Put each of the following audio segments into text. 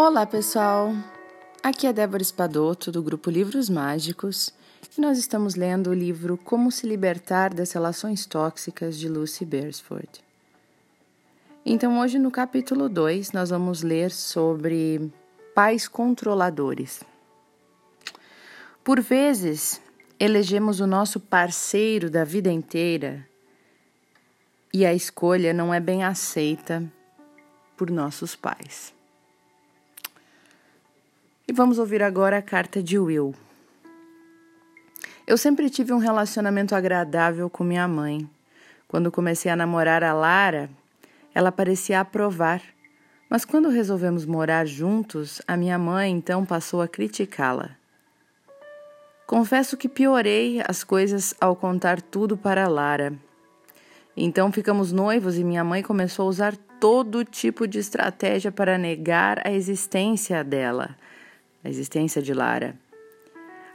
Olá, pessoal! Aqui é Débora Espadoto, do grupo Livros Mágicos, e nós estamos lendo o livro Como se Libertar das Relações Tóxicas de Lucy Beresford. Então, hoje no capítulo 2, nós vamos ler sobre pais controladores. Por vezes, elegemos o nosso parceiro da vida inteira e a escolha não é bem aceita por nossos pais. E vamos ouvir agora a carta de Will. Eu sempre tive um relacionamento agradável com minha mãe. Quando comecei a namorar a Lara, ela parecia aprovar. Mas quando resolvemos morar juntos, a minha mãe então passou a criticá-la. Confesso que piorei as coisas ao contar tudo para Lara. Então ficamos noivos e minha mãe começou a usar todo tipo de estratégia para negar a existência dela a existência de Lara.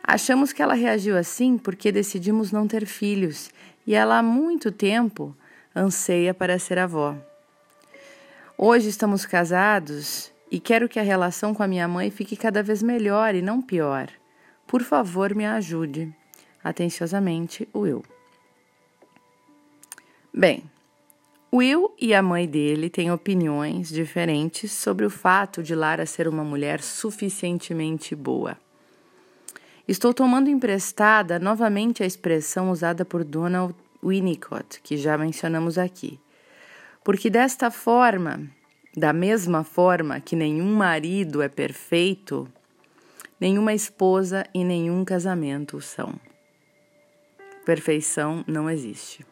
Achamos que ela reagiu assim porque decidimos não ter filhos e ela há muito tempo anseia para ser avó. Hoje estamos casados e quero que a relação com a minha mãe fique cada vez melhor e não pior. Por favor, me ajude. Atenciosamente, Will. Bem, Will e a mãe dele têm opiniões diferentes sobre o fato de Lara ser uma mulher suficientemente boa. Estou tomando emprestada novamente a expressão usada por Donald Winnicott, que já mencionamos aqui. Porque desta forma, da mesma forma que nenhum marido é perfeito, nenhuma esposa e nenhum casamento são. Perfeição não existe.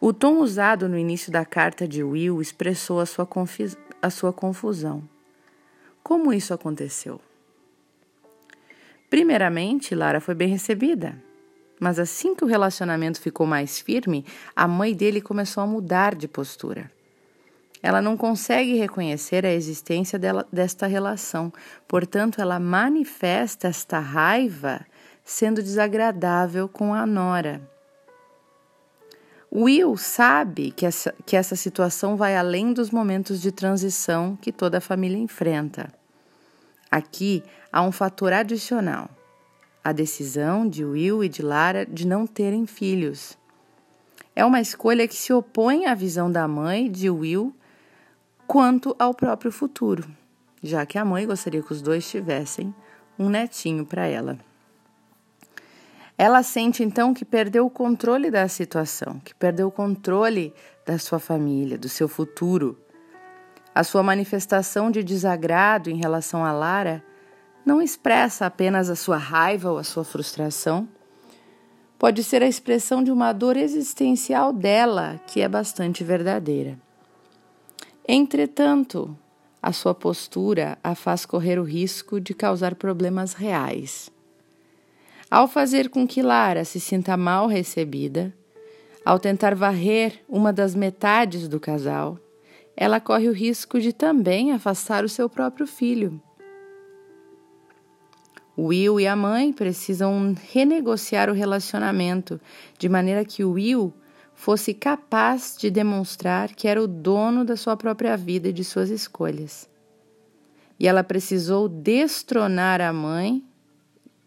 O tom usado no início da carta de Will expressou a sua, a sua confusão. Como isso aconteceu? Primeiramente, Lara foi bem recebida. Mas assim que o relacionamento ficou mais firme, a mãe dele começou a mudar de postura. Ela não consegue reconhecer a existência dela, desta relação, portanto, ela manifesta esta raiva sendo desagradável com a nora. Will sabe que essa, que essa situação vai além dos momentos de transição que toda a família enfrenta. Aqui há um fator adicional: a decisão de Will e de Lara de não terem filhos. É uma escolha que se opõe à visão da mãe de Will quanto ao próprio futuro, já que a mãe gostaria que os dois tivessem um netinho para ela. Ela sente então que perdeu o controle da situação, que perdeu o controle da sua família, do seu futuro. A sua manifestação de desagrado em relação a Lara não expressa apenas a sua raiva ou a sua frustração. Pode ser a expressão de uma dor existencial dela, que é bastante verdadeira. Entretanto, a sua postura a faz correr o risco de causar problemas reais. Ao fazer com que Lara se sinta mal recebida, ao tentar varrer uma das metades do casal, ela corre o risco de também afastar o seu próprio filho. Will e a mãe precisam renegociar o relacionamento de maneira que Will fosse capaz de demonstrar que era o dono da sua própria vida e de suas escolhas. E ela precisou destronar a mãe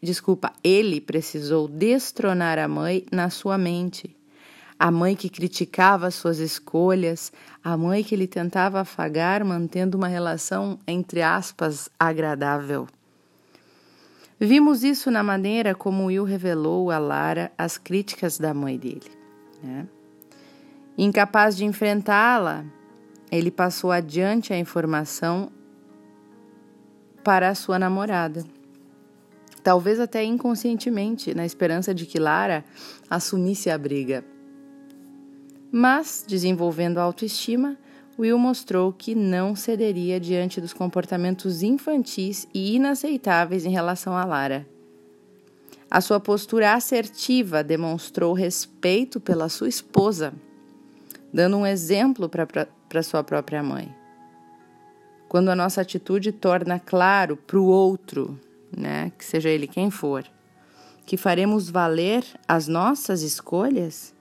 desculpa, ele precisou destronar a mãe na sua mente. A mãe que criticava suas escolhas, a mãe que ele tentava afagar, mantendo uma relação, entre aspas, agradável. Vimos isso na maneira como Will revelou a Lara as críticas da mãe dele. Né? Incapaz de enfrentá-la, ele passou adiante a informação para a sua namorada talvez até inconscientemente, na esperança de que Lara assumisse a briga. Mas, desenvolvendo a autoestima, Will mostrou que não cederia diante dos comportamentos infantis e inaceitáveis em relação a Lara. A sua postura assertiva demonstrou respeito pela sua esposa, dando um exemplo para sua própria mãe. Quando a nossa atitude torna claro para o outro né, que seja ele quem for, que faremos valer as nossas escolhas,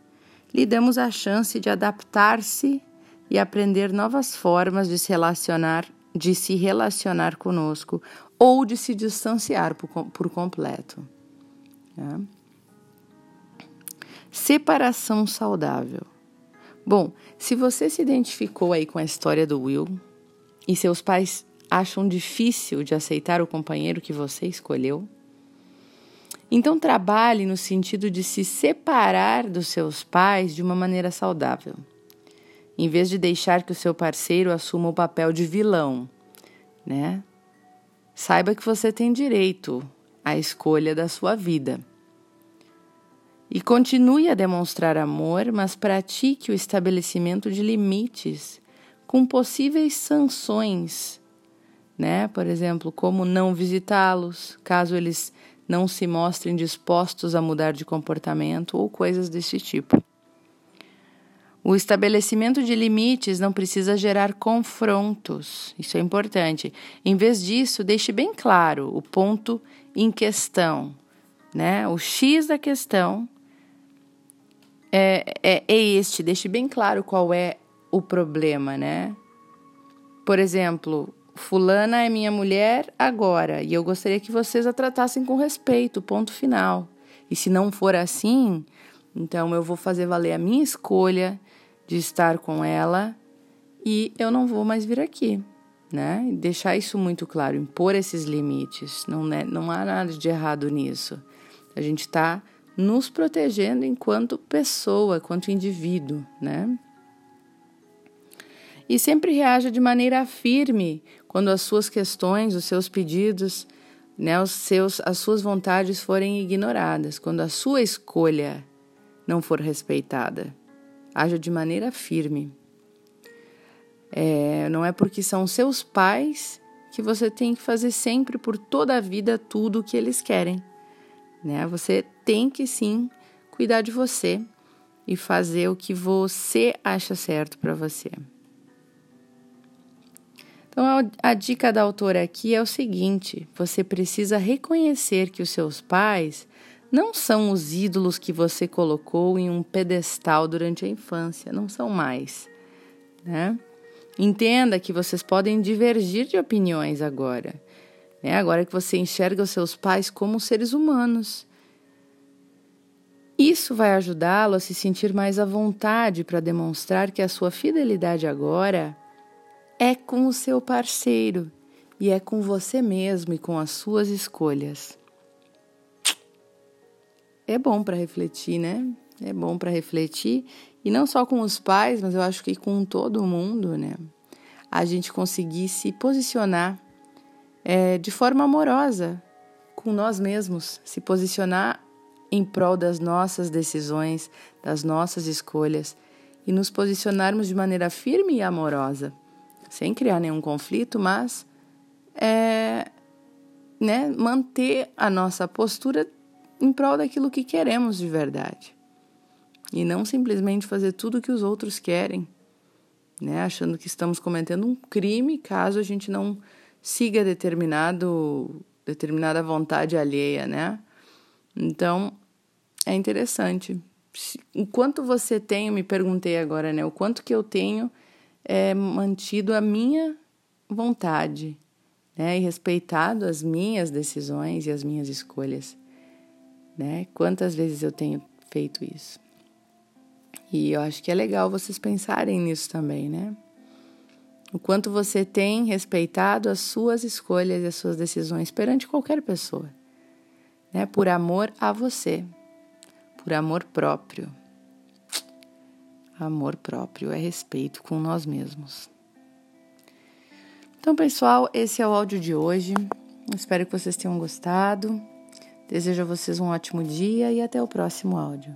lhe damos a chance de adaptar-se e aprender novas formas de se relacionar de se relacionar conosco ou de se distanciar por, por completo. Tá? Separação saudável. Bom, se você se identificou aí com a história do Will e seus pais acham difícil de aceitar o companheiro que você escolheu, então trabalhe no sentido de se separar dos seus pais de uma maneira saudável. Em vez de deixar que o seu parceiro assuma o papel de vilão, né? Saiba que você tem direito à escolha da sua vida. E continue a demonstrar amor, mas pratique o estabelecimento de limites com possíveis sanções, né? Por exemplo, como não visitá-los, caso eles não se mostrem dispostos a mudar de comportamento ou coisas desse tipo. O estabelecimento de limites não precisa gerar confrontos, isso é importante. Em vez disso, deixe bem claro o ponto em questão, né? O X da questão é, é, é este, deixe bem claro qual é o problema, né? Por exemplo, Fulana é minha mulher agora e eu gostaria que vocês a tratassem com respeito, ponto final. E se não for assim, então eu vou fazer valer a minha escolha de estar com ela e eu não vou mais vir aqui, né? E deixar isso muito claro, impor esses limites. Não, é, não há nada de errado nisso. A gente está nos protegendo enquanto pessoa, enquanto indivíduo, né? E sempre reaja de maneira firme quando as suas questões, os seus pedidos, né, os seus, as suas vontades forem ignoradas, quando a sua escolha não for respeitada. Haja de maneira firme. É, não é porque são seus pais que você tem que fazer sempre por toda a vida tudo o que eles querem. Né? Você tem que sim cuidar de você e fazer o que você acha certo para você. Então, a, dica da autora aqui é o seguinte: você precisa reconhecer que os seus pais não são os ídolos que você colocou em um pedestal durante a infância, não são mais, né? Entenda que vocês podem divergir de opiniões agora, né? Agora que você enxerga os seus pais como seres humanos. Isso vai ajudá-lo a se sentir mais à vontade para demonstrar que a sua fidelidade agora é com o seu parceiro e é com você mesmo e com as suas escolhas. É bom para refletir, né? É bom para refletir e não só com os pais, mas eu acho que com todo mundo, né? A gente conseguir se posicionar é, de forma amorosa com nós mesmos, se posicionar em prol das nossas decisões, das nossas escolhas e nos posicionarmos de maneira firme e amorosa sem criar nenhum conflito, mas é, né, manter a nossa postura em prol daquilo que queremos de verdade. E não simplesmente fazer tudo o que os outros querem, né, achando que estamos cometendo um crime caso a gente não siga determinado determinada vontade alheia, né? Então, é interessante. O quanto você tem, eu me perguntei agora, né? O quanto que eu tenho é, mantido a minha vontade né, e respeitado as minhas decisões e as minhas escolhas. Né? Quantas vezes eu tenho feito isso? E eu acho que é legal vocês pensarem nisso também, né? O quanto você tem respeitado as suas escolhas e as suas decisões perante qualquer pessoa, né? Por amor a você, por amor próprio. Amor próprio é respeito com nós mesmos. Então, pessoal, esse é o áudio de hoje. Espero que vocês tenham gostado. Desejo a vocês um ótimo dia e até o próximo áudio.